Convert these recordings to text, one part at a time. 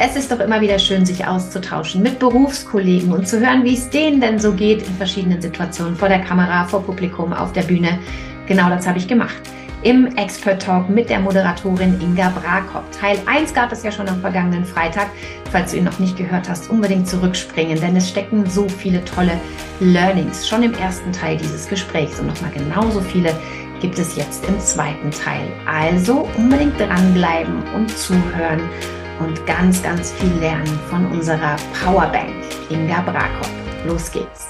Es ist doch immer wieder schön, sich auszutauschen mit Berufskollegen und zu hören, wie es denen denn so geht in verschiedenen Situationen vor der Kamera, vor Publikum, auf der Bühne. Genau das habe ich gemacht. Im Expert Talk mit der Moderatorin Inga Brakop. Teil 1 gab es ja schon am vergangenen Freitag. Falls du ihn noch nicht gehört hast, unbedingt zurückspringen, denn es stecken so viele tolle Learnings schon im ersten Teil dieses Gesprächs und nochmal genauso viele gibt es jetzt im zweiten Teil. Also unbedingt dranbleiben und zuhören und ganz, ganz viel lernen von unserer Powerbank Inga Brakop. Los geht's.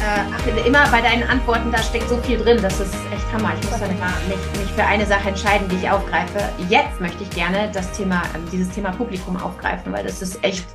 Äh, immer bei deinen Antworten, da steckt so viel drin, das ist echt Hammer. Ich muss dann immer mich, mich für eine Sache entscheiden, die ich aufgreife. Jetzt möchte ich gerne das Thema, ähm, dieses Thema Publikum aufgreifen, weil das ist echt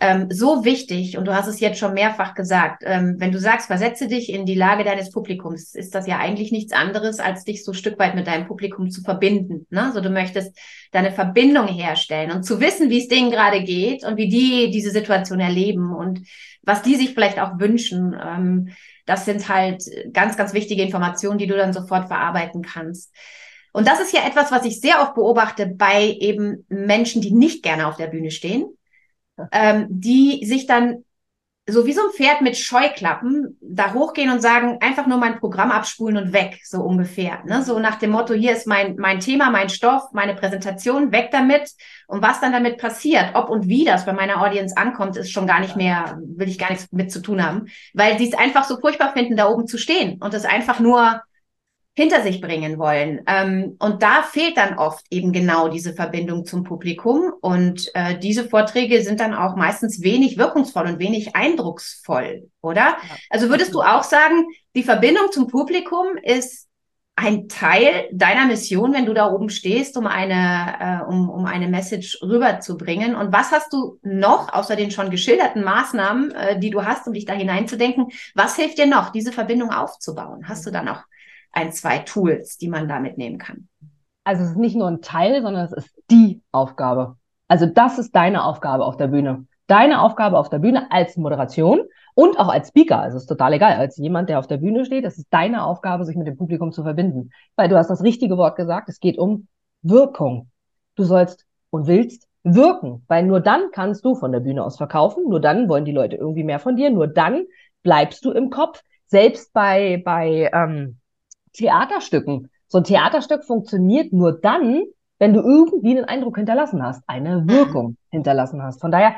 ähm, so wichtig, und du hast es jetzt schon mehrfach gesagt, ähm, wenn du sagst, versetze dich in die Lage deines Publikums, ist das ja eigentlich nichts anderes, als dich so ein Stück weit mit deinem Publikum zu verbinden. Ne? So du möchtest deine Verbindung herstellen und zu wissen, wie es denen gerade geht und wie die diese Situation erleben und was die sich vielleicht auch wünschen. Ähm, das sind halt ganz, ganz wichtige Informationen, die du dann sofort verarbeiten kannst. Und das ist ja etwas, was ich sehr oft beobachte bei eben Menschen, die nicht gerne auf der Bühne stehen ähm, die sich dann so wie so ein Pferd mit Scheuklappen da hochgehen und sagen, einfach nur mein Programm abspulen und weg, so ungefähr. Ne? So nach dem Motto, hier ist mein, mein Thema, mein Stoff, meine Präsentation, weg damit. Und was dann damit passiert, ob und wie das bei meiner Audience ankommt, ist schon gar nicht mehr, will ich gar nichts mit zu tun haben, weil die es einfach so furchtbar finden, da oben zu stehen und es einfach nur hinter sich bringen wollen. Ähm, und da fehlt dann oft eben genau diese Verbindung zum Publikum. Und äh, diese Vorträge sind dann auch meistens wenig wirkungsvoll und wenig eindrucksvoll, oder? Also würdest du auch sagen, die Verbindung zum Publikum ist ein Teil deiner Mission, wenn du da oben stehst, um eine, äh, um, um eine Message rüberzubringen. Und was hast du noch, außer den schon geschilderten Maßnahmen, äh, die du hast, um dich da hineinzudenken, was hilft dir noch, diese Verbindung aufzubauen? Hast du da noch ein, zwei Tools, die man da mitnehmen kann. Also es ist nicht nur ein Teil, sondern es ist die Aufgabe. Also das ist deine Aufgabe auf der Bühne. Deine Aufgabe auf der Bühne als Moderation und auch als Speaker. Also es ist total egal. Als jemand, der auf der Bühne steht, es ist deine Aufgabe, sich mit dem Publikum zu verbinden. Weil du hast das richtige Wort gesagt. Es geht um Wirkung. Du sollst und willst wirken, weil nur dann kannst du von der Bühne aus verkaufen. Nur dann wollen die Leute irgendwie mehr von dir. Nur dann bleibst du im Kopf. Selbst bei bei ähm, Theaterstücken. So ein Theaterstück funktioniert nur dann, wenn du irgendwie einen Eindruck hinterlassen hast, eine mhm. Wirkung hinterlassen hast. Von daher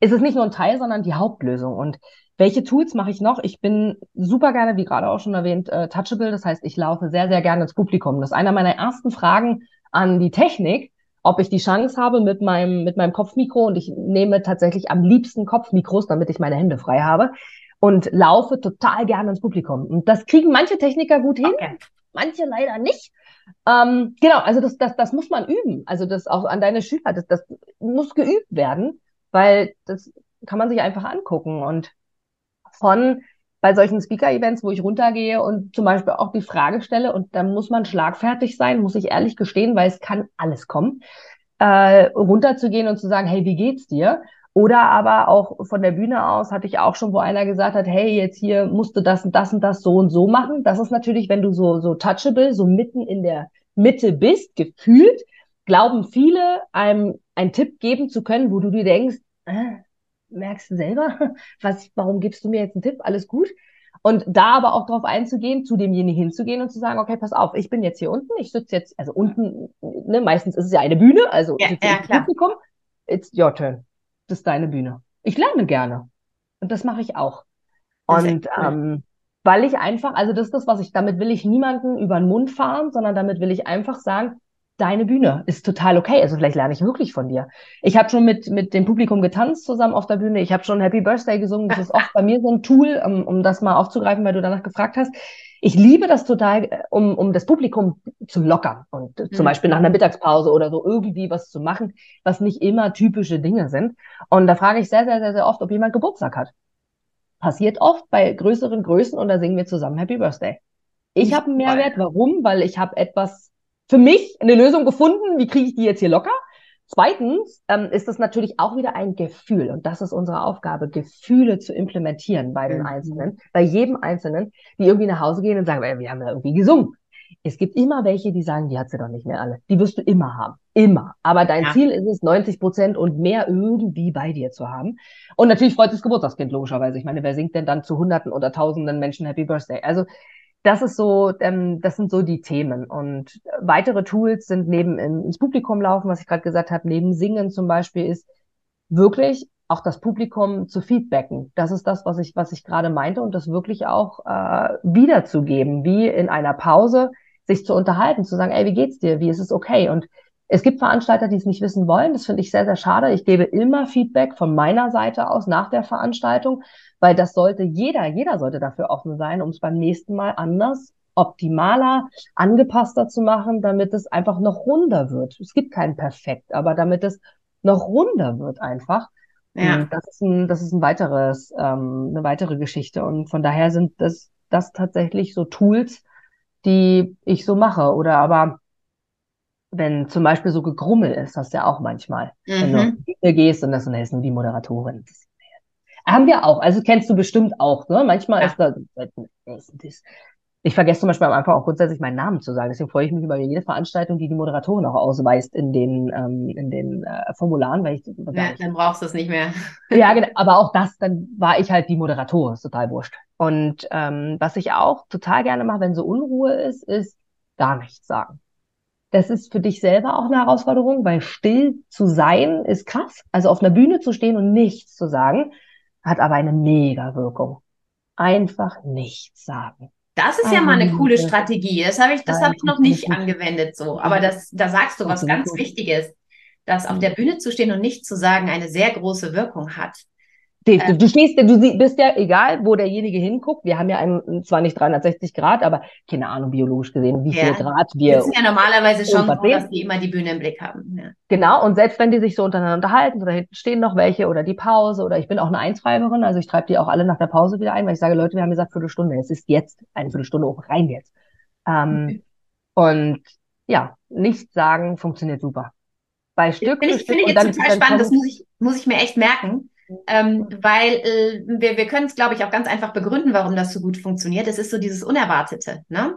ist es nicht nur ein Teil, sondern die Hauptlösung. Und welche Tools mache ich noch? Ich bin super gerne, wie gerade auch schon erwähnt, äh, touchable. Das heißt, ich laufe sehr, sehr gerne ins Publikum. Das ist einer meiner ersten Fragen an die Technik, ob ich die Chance habe mit meinem, mit meinem Kopfmikro und ich nehme tatsächlich am liebsten Kopfmikros, damit ich meine Hände frei habe und laufe total gerne ins Publikum. Und das kriegen manche Techniker gut hin, okay. manche leider nicht. Ähm, genau, also das, das, das muss man üben. Also das auch an deine Schüler, das, das muss geübt werden, weil das kann man sich einfach angucken. Und von bei solchen Speaker-Events, wo ich runtergehe und zum Beispiel auch die Frage stelle, und da muss man schlagfertig sein, muss ich ehrlich gestehen, weil es kann alles kommen, äh, runterzugehen und zu sagen, hey, wie geht's dir? Oder aber auch von der Bühne aus hatte ich auch schon, wo einer gesagt hat, hey, jetzt hier musst du das und das und das so und so machen. Das ist natürlich, wenn du so, so touchable, so mitten in der Mitte bist, gefühlt, glauben viele, einem einen Tipp geben zu können, wo du dir denkst, äh, merkst du selber, was, warum gibst du mir jetzt einen Tipp? Alles gut. Und da aber auch darauf einzugehen, zu demjenigen hinzugehen und zu sagen, okay, pass auf, ich bin jetzt hier unten, ich sitze jetzt, also unten, ne, meistens ist es ja eine Bühne, also ja, ja. Publikum, it's your turn das ist deine Bühne. Ich lerne gerne. Und das mache ich auch. Und ähm, weil ich einfach, also das ist das, was ich, damit will ich niemanden über den Mund fahren, sondern damit will ich einfach sagen, deine Bühne ist total okay. Also vielleicht lerne ich wirklich von dir. Ich habe schon mit, mit dem Publikum getanzt zusammen auf der Bühne. Ich habe schon Happy Birthday gesungen. Das ist oft bei mir so ein Tool, um, um das mal aufzugreifen, weil du danach gefragt hast. Ich liebe das total, äh, um, um das Publikum zu lockern und mhm. zum Beispiel nach einer Mittagspause oder so irgendwie was zu machen, was nicht immer typische Dinge sind. Und da frage ich sehr, sehr, sehr, sehr oft, ob jemand Geburtstag hat. Passiert oft bei größeren Größen und da singen wir zusammen Happy Birthday. Ich habe einen Mehrwert. Warum? Weil ich habe etwas für mich eine Lösung gefunden. Wie kriege ich die jetzt hier locker? Zweitens ähm, ist es natürlich auch wieder ein Gefühl und das ist unsere Aufgabe, Gefühle zu implementieren bei den mhm. Einzelnen, bei jedem Einzelnen, die irgendwie nach Hause gehen und sagen, wir haben ja irgendwie gesungen. Es gibt immer welche, die sagen, die hat sie doch nicht mehr alle. Die wirst du immer haben. Immer. Aber dein ja. Ziel ist es, 90 Prozent und mehr irgendwie bei dir zu haben. Und natürlich freut sich das Geburtstagskind, logischerweise. Ich meine, wer singt denn dann zu Hunderten oder Tausenden Menschen Happy Birthday? Also, das ist so, ähm, das sind so die Themen. Und weitere Tools sind neben ins Publikum laufen, was ich gerade gesagt habe, neben Singen zum Beispiel, ist wirklich auch das Publikum zu feedbacken. Das ist das, was ich, was ich gerade meinte und das wirklich auch äh, wiederzugeben, wie in einer Pause sich zu unterhalten, zu sagen, ey, wie geht's dir? Wie ist es okay? Und es gibt Veranstalter, die es nicht wissen wollen. Das finde ich sehr, sehr schade. Ich gebe immer Feedback von meiner Seite aus nach der Veranstaltung, weil das sollte jeder, jeder sollte dafür offen sein, um es beim nächsten Mal anders, optimaler, angepasster zu machen, damit es einfach noch runder wird. Es gibt kein Perfekt, aber damit es noch runder wird einfach. Ja. Das ist ein, das ist ein weiteres, ähm, eine weitere Geschichte. Und von daher sind das, das tatsächlich so Tools, die ich so mache. Oder aber wenn zum Beispiel so gegrummel ist, hast du ja auch manchmal, mhm. wenn du mhm. gehst und das, und ist nur die Moderatorin. Das haben wir auch. Also kennst du bestimmt auch, ne? Manchmal ja. ist da, ich vergesse zum Beispiel am Anfang auch grundsätzlich meinen Namen zu sagen. Deswegen freue ich mich über jede Veranstaltung, die die Moderatorin auch ausweist in den, ähm, in den äh, Formularen, weil ich ja, dann brauchst du es nicht mehr. ja, genau. Aber auch das, dann war ich halt die Moderatorin, ist total wurscht. Und ähm, was ich auch total gerne mache, wenn so Unruhe ist, ist gar nichts sagen. Das ist für dich selber auch eine Herausforderung, weil still zu sein ist krass. Also auf einer Bühne zu stehen und nichts zu sagen, hat aber eine mega Wirkung. Einfach nichts sagen. Das ist ja mal eine coole Strategie. Das habe ich, das habe ich noch nicht angewendet so. Aber das, da sagst du was ganz Wichtiges, dass auf der Bühne zu stehen und nicht zu sagen eine sehr große Wirkung hat. Du, ähm, du stehst, du bist ja egal, wo derjenige hinguckt. Wir haben ja einen, zwar nicht 360 Grad, aber keine Ahnung, biologisch gesehen, wie ja. viel Grad wir. Das sind ja normalerweise schon so, dass die immer die Bühne im Blick haben. Ja. Genau, und selbst wenn die sich so untereinander unterhalten, oder hinten stehen noch welche oder die Pause, oder ich bin auch eine Eintreiberin, also ich treibe die auch alle nach der Pause wieder ein, weil ich sage, Leute, wir haben gesagt Viertelstunde, es ist jetzt eine Viertelstunde hoch, rein jetzt. Ähm, okay. Und ja, nichts sagen funktioniert super. Bei Stück Finde ich, find ich jetzt total spannend, das muss ich, muss ich mir echt merken ähm, weil äh, wir, wir können es, glaube ich, auch ganz einfach begründen, warum das so gut funktioniert. Es ist so dieses Unerwartete. Ne?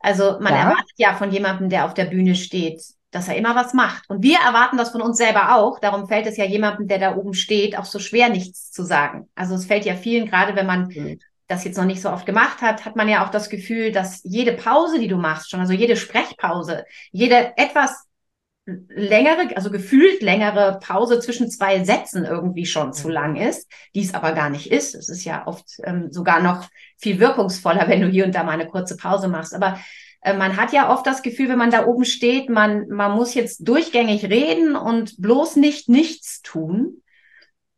Also man ja. erwartet ja von jemandem, der auf der Bühne steht, dass er immer was macht. Und wir erwarten das von uns selber auch. Darum fällt es ja jemandem, der da oben steht, auch so schwer, nichts zu sagen. Also es fällt ja vielen, gerade wenn man mhm. das jetzt noch nicht so oft gemacht hat, hat man ja auch das Gefühl, dass jede Pause, die du machst, schon, also jede Sprechpause, jede etwas längere, also gefühlt längere Pause zwischen zwei Sätzen irgendwie schon zu lang ist, die es aber gar nicht ist. Es ist ja oft ähm, sogar noch viel wirkungsvoller, wenn du hier und da mal eine kurze Pause machst. Aber äh, man hat ja oft das Gefühl, wenn man da oben steht, man, man muss jetzt durchgängig reden und bloß nicht nichts tun.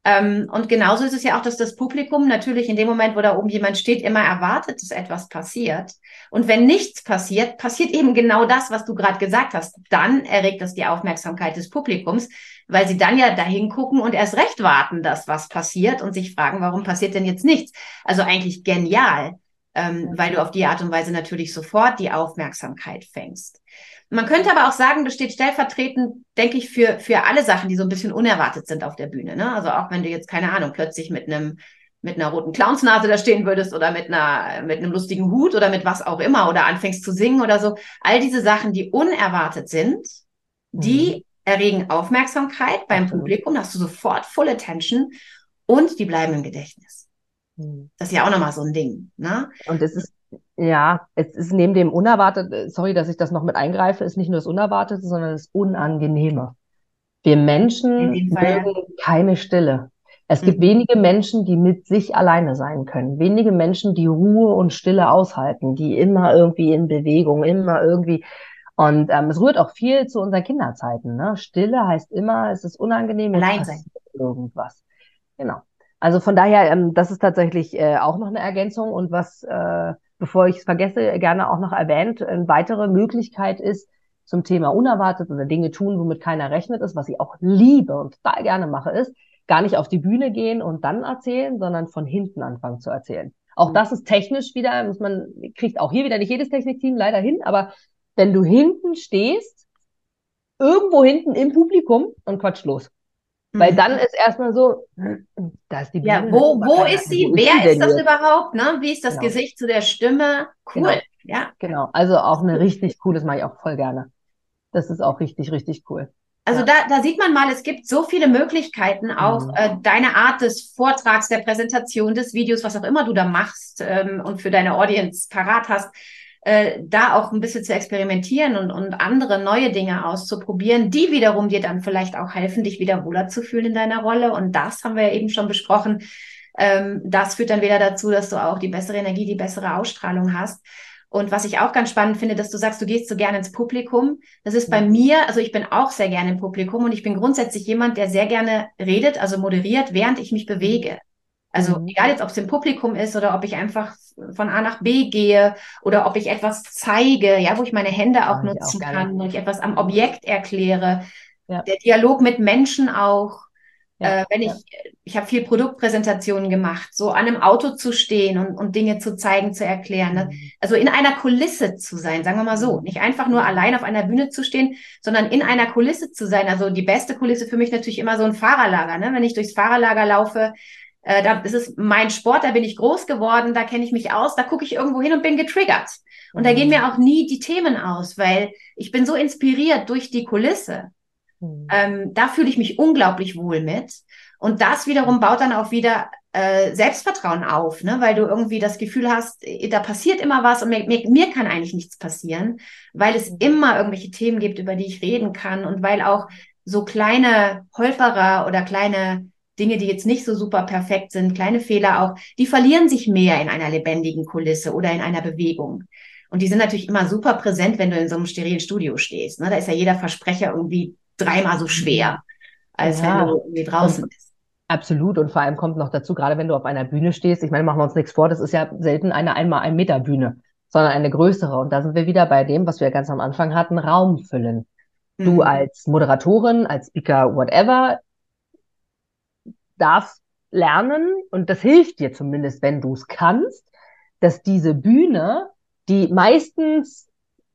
Ähm, und genauso ist es ja auch, dass das Publikum natürlich in dem Moment, wo da oben jemand steht, immer erwartet, dass etwas passiert. Und wenn nichts passiert, passiert eben genau das, was du gerade gesagt hast. Dann erregt das die Aufmerksamkeit des Publikums, weil sie dann ja dahin gucken und erst recht warten, dass was passiert und sich fragen, warum passiert denn jetzt nichts? Also eigentlich genial, ähm, weil du auf die Art und Weise natürlich sofort die Aufmerksamkeit fängst. Man könnte aber auch sagen, das steht stellvertretend, denke ich, für, für alle Sachen, die so ein bisschen unerwartet sind auf der Bühne. Ne? Also auch wenn du jetzt, keine Ahnung, plötzlich mit einem mit einer roten Clownsnase da stehen würdest oder mit einer mit einem lustigen Hut oder mit was auch immer oder anfängst zu singen oder so. All diese Sachen, die unerwartet sind, die mhm. erregen Aufmerksamkeit beim Absolut. Publikum, da hast du sofort Full Attention und die bleiben im Gedächtnis. Mhm. Das ist ja auch nochmal so ein Ding. Ne? Und es ist ja, es ist neben dem Unerwarteten, sorry, dass ich das noch mit eingreife, ist nicht nur das Unerwartete, sondern das Unangenehme. Wir Menschen mögen keine Stille. Es gibt mhm. wenige Menschen, die mit sich alleine sein können. Wenige Menschen, die Ruhe und Stille aushalten, die immer irgendwie in Bewegung, immer irgendwie. Und ähm, es rührt auch viel zu unseren Kinderzeiten. Ne? Stille heißt immer, es ist unangenehm, allein sein. Irgendwas. Genau. Also von daher, ähm, das ist tatsächlich äh, auch noch eine Ergänzung. Und was äh, bevor ich es vergesse, gerne auch noch erwähnt, eine weitere Möglichkeit ist zum Thema unerwartet oder Dinge tun, womit keiner rechnet ist, was ich auch liebe und total gerne mache, ist gar nicht auf die Bühne gehen und dann erzählen, sondern von hinten anfangen zu erzählen. Auch das ist technisch wieder, muss man, kriegt auch hier wieder nicht jedes Technikteam leider hin, aber wenn du hinten stehst, irgendwo hinten im Publikum und quatsch los. Weil dann ist erstmal so, da ist die Bühne. Ja, wo, wo ist sie? Wo Wer ist, ist das jetzt? überhaupt? Ne? Wie ist das genau. Gesicht zu der Stimme? Cool. Genau. Ja. Genau. Also auch eine richtig cool, das mache ich auch voll gerne. Das ist auch richtig, richtig cool. Also ja. da, da sieht man mal, es gibt so viele Möglichkeiten, auch mhm. äh, deine Art des Vortrags, der Präsentation, des Videos, was auch immer du da machst ähm, und für deine Audience parat hast, äh, da auch ein bisschen zu experimentieren und, und andere neue Dinge auszuprobieren, die wiederum dir dann vielleicht auch helfen, dich wieder wohler zu fühlen in deiner Rolle. Und das haben wir ja eben schon besprochen. Ähm, das führt dann wieder dazu, dass du auch die bessere Energie, die bessere Ausstrahlung hast. Und was ich auch ganz spannend finde, dass du sagst, du gehst so gerne ins Publikum. Das ist bei mir, also ich bin auch sehr gerne im Publikum und ich bin grundsätzlich jemand, der sehr gerne redet, also moderiert, während ich mich bewege. Also mhm. egal jetzt, ob es im Publikum ist oder ob ich einfach von A nach B gehe oder ob ich etwas zeige, ja, wo ich meine Hände auch ja, nutzen auch kann, wo ich etwas am Objekt erkläre. Ja. Der Dialog mit Menschen auch. Ja, äh, wenn ich, ich habe viel Produktpräsentationen gemacht, so an einem Auto zu stehen und, und Dinge zu zeigen, zu erklären. Ne? Mhm. Also in einer Kulisse zu sein, sagen wir mal so. Mhm. Nicht einfach nur allein auf einer Bühne zu stehen, sondern in einer Kulisse zu sein. Also die beste Kulisse für mich natürlich immer so ein Fahrerlager. Ne? Wenn ich durchs Fahrerlager laufe, äh, da ist es mein Sport, da bin ich groß geworden, da kenne ich mich aus, da gucke ich irgendwo hin und bin getriggert. Und mhm. da gehen mir auch nie die Themen aus, weil ich bin so inspiriert durch die Kulisse. Mhm. Ähm, da fühle ich mich unglaublich wohl mit. Und das wiederum baut dann auch wieder äh, Selbstvertrauen auf, ne? weil du irgendwie das Gefühl hast, da passiert immer was und mir, mir, mir kann eigentlich nichts passieren, weil es mhm. immer irgendwelche Themen gibt, über die ich reden kann und weil auch so kleine Holperer oder kleine Dinge, die jetzt nicht so super perfekt sind, kleine Fehler auch, die verlieren sich mehr in einer lebendigen Kulisse oder in einer Bewegung. Und die sind natürlich immer super präsent, wenn du in so einem sterilen Studio stehst. Ne? Da ist ja jeder Versprecher irgendwie dreimal so schwer, als ja. wenn du irgendwie draußen und, bist. Absolut. Und vor allem kommt noch dazu, gerade wenn du auf einer Bühne stehst, ich meine, machen wir uns nichts vor, das ist ja selten eine einmal ein Meter Bühne, sondern eine größere. Und da sind wir wieder bei dem, was wir ganz am Anfang hatten, Raum füllen. Du mhm. als Moderatorin, als Speaker, whatever, darfst lernen, und das hilft dir zumindest, wenn du es kannst, dass diese Bühne, die meistens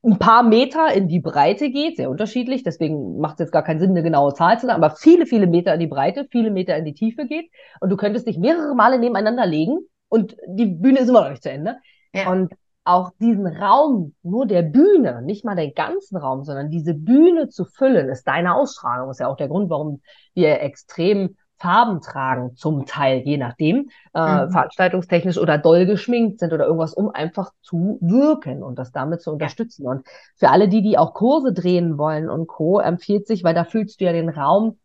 ein paar Meter in die Breite geht, sehr unterschiedlich, deswegen macht es jetzt gar keinen Sinn, eine genaue Zahl zu sagen, aber viele, viele Meter in die Breite, viele Meter in die Tiefe geht und du könntest dich mehrere Male nebeneinander legen und die Bühne ist immer noch nicht zu Ende. Ja. Und auch diesen Raum, nur der Bühne, nicht mal den ganzen Raum, sondern diese Bühne zu füllen, ist deine Ausstrahlung. Ist ja auch der Grund, warum wir extrem Farben tragen, zum Teil, je nachdem, äh, mhm. veranstaltungstechnisch oder doll geschminkt sind oder irgendwas, um einfach zu wirken und das damit zu unterstützen. Und für alle die, die auch Kurse drehen wollen und Co., empfiehlt sich, weil da fühlst du ja den Raum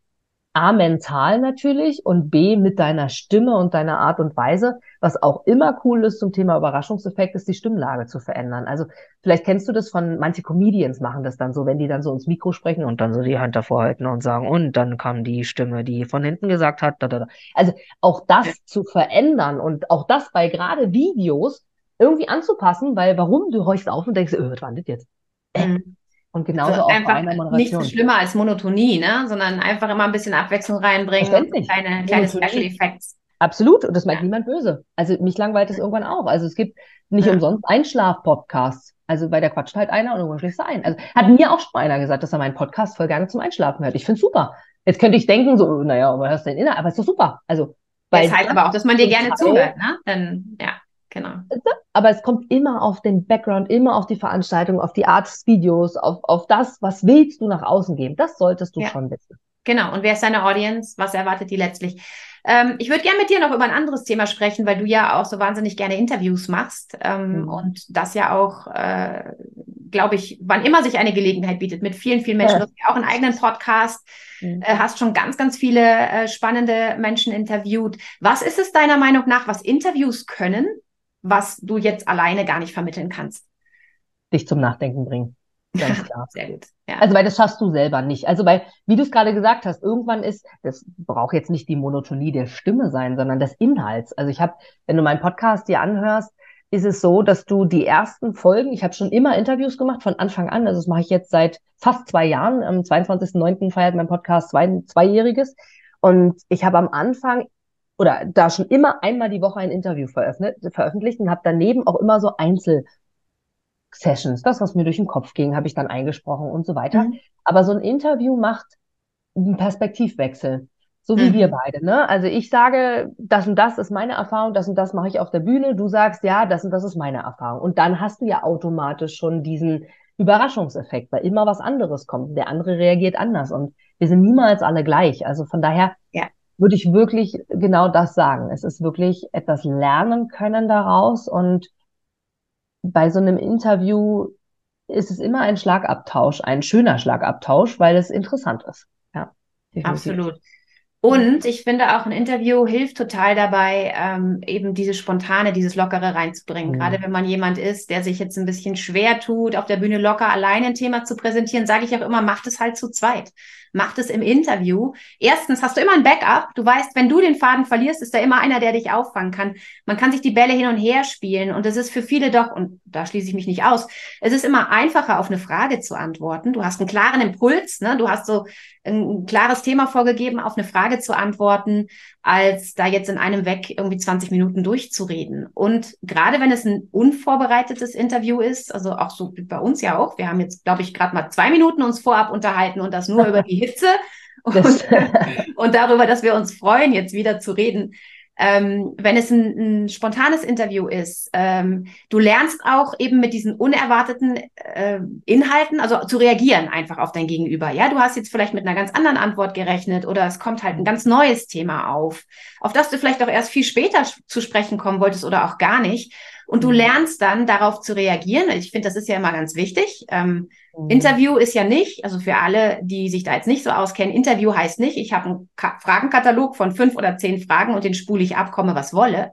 A, mental natürlich und B, mit deiner Stimme und deiner Art und Weise. Was auch immer cool ist zum Thema Überraschungseffekt, ist die Stimmlage zu verändern. Also vielleicht kennst du das von, manche Comedians machen das dann so, wenn die dann so ins Mikro sprechen und dann so die Hand davor halten und sagen, und dann kam die Stimme, die von hinten gesagt hat. Da, da, da. Also auch das ja. zu verändern und auch das bei gerade Videos irgendwie anzupassen, weil warum? Du horchst auf und denkst, öh, was war das jetzt? Mhm. Und genauso also auch einfach bei einer Moderation. Nicht schlimmer als Monotonie, ne? sondern einfach immer ein bisschen Abwechslung reinbringen. Kleine, kleine Special Effects. Absolut. Und das meint ja. niemand böse. Also mich langweilt es irgendwann auch. Also es gibt nicht ja. umsonst Einschlaf-Podcasts. Also bei der quatscht halt einer und irgendwann schläfst du ein. Also hat mir auch schon mal einer gesagt, dass er meinen Podcast voll gerne zum Einschlafen hört. Ich finde super. Jetzt könnte ich denken, so, naja, aber hörst du denn inner? Aber ist doch super. Also, weil das heißt aber auch, dass man dir gerne zuhört, ne? Dann, ja. Aber es kommt immer auf den Background, immer auf die Veranstaltung, auf die Art des Videos, auf, auf das, was willst du nach außen geben. Das solltest du ja. schon wissen. Genau. Und wer ist deine Audience? Was erwartet die letztlich? Ähm, ich würde gerne mit dir noch über ein anderes Thema sprechen, weil du ja auch so wahnsinnig gerne Interviews machst ähm, mhm. und das ja auch, äh, glaube ich, wann immer sich eine Gelegenheit bietet, mit vielen, vielen Menschen. Ja. Du hast ja auch einen eigenen Podcast, mhm. äh, hast schon ganz, ganz viele äh, spannende Menschen interviewt. Was ist es deiner Meinung nach, was Interviews können, was du jetzt alleine gar nicht vermitteln kannst. Dich zum Nachdenken bringen. Ganz klar. Sehr gut. Ja. Also, weil das schaffst du selber nicht. Also, weil, wie du es gerade gesagt hast, irgendwann ist, das braucht jetzt nicht die Monotonie der Stimme sein, sondern des Inhalts. Also, ich habe, wenn du meinen Podcast dir anhörst, ist es so, dass du die ersten Folgen, ich habe schon immer Interviews gemacht von Anfang an, also das mache ich jetzt seit fast zwei Jahren. Am 22.09. feiert mein Podcast zwei, zweijähriges. Und ich habe am Anfang oder da schon immer einmal die Woche ein Interview veröffentlicht und habe daneben auch immer so Einzelsessions, das, was mir durch den Kopf ging, habe ich dann eingesprochen und so weiter. Mhm. Aber so ein Interview macht einen Perspektivwechsel So wie mhm. wir beide, ne? Also ich sage, das und das ist meine Erfahrung, das und das mache ich auf der Bühne. Du sagst, ja, das und das ist meine Erfahrung. Und dann hast du ja automatisch schon diesen Überraschungseffekt, weil immer was anderes kommt. Der andere reagiert anders und wir sind niemals alle gleich. Also von daher ja. Würde ich wirklich genau das sagen. Es ist wirklich etwas lernen können daraus und bei so einem Interview ist es immer ein Schlagabtausch, ein schöner Schlagabtausch, weil es interessant ist. Ja, definitiv. absolut. Und ich finde auch ein Interview hilft total dabei, ähm, eben dieses Spontane, dieses Lockere reinzubringen. Mhm. Gerade wenn man jemand ist, der sich jetzt ein bisschen schwer tut, auf der Bühne locker alleine ein Thema zu präsentieren, sage ich auch immer, macht es halt zu zweit. Macht es im Interview. Erstens hast du immer ein Backup. Du weißt, wenn du den Faden verlierst, ist da immer einer, der dich auffangen kann. Man kann sich die Bälle hin und her spielen. Und es ist für viele doch, und da schließe ich mich nicht aus, es ist immer einfacher, auf eine Frage zu antworten. Du hast einen klaren Impuls, ne? Du hast so ein klares Thema vorgegeben, auf eine Frage zu antworten, als da jetzt in einem weg irgendwie 20 Minuten durchzureden. Und gerade wenn es ein unvorbereitetes Interview ist, also auch so bei uns ja auch, wir haben jetzt, glaube ich, gerade mal zwei Minuten uns vorab unterhalten und das nur über die Hitze und, und darüber, dass wir uns freuen, jetzt wieder zu reden ähm, wenn es ein, ein, spontanes Interview ist, ähm, du lernst auch eben mit diesen unerwarteten äh, Inhalten, also zu reagieren einfach auf dein Gegenüber. Ja, du hast jetzt vielleicht mit einer ganz anderen Antwort gerechnet oder es kommt halt ein ganz neues Thema auf, auf das du vielleicht auch erst viel später zu sprechen kommen wolltest oder auch gar nicht. Und du mhm. lernst dann darauf zu reagieren. Ich finde, das ist ja immer ganz wichtig. Ähm, mhm. Interview ist ja nicht, also für alle, die sich da jetzt nicht so auskennen, Interview heißt nicht, ich habe einen Ka Fragenkatalog von fünf oder zehn Fragen und den spule ich ab, komme was wolle.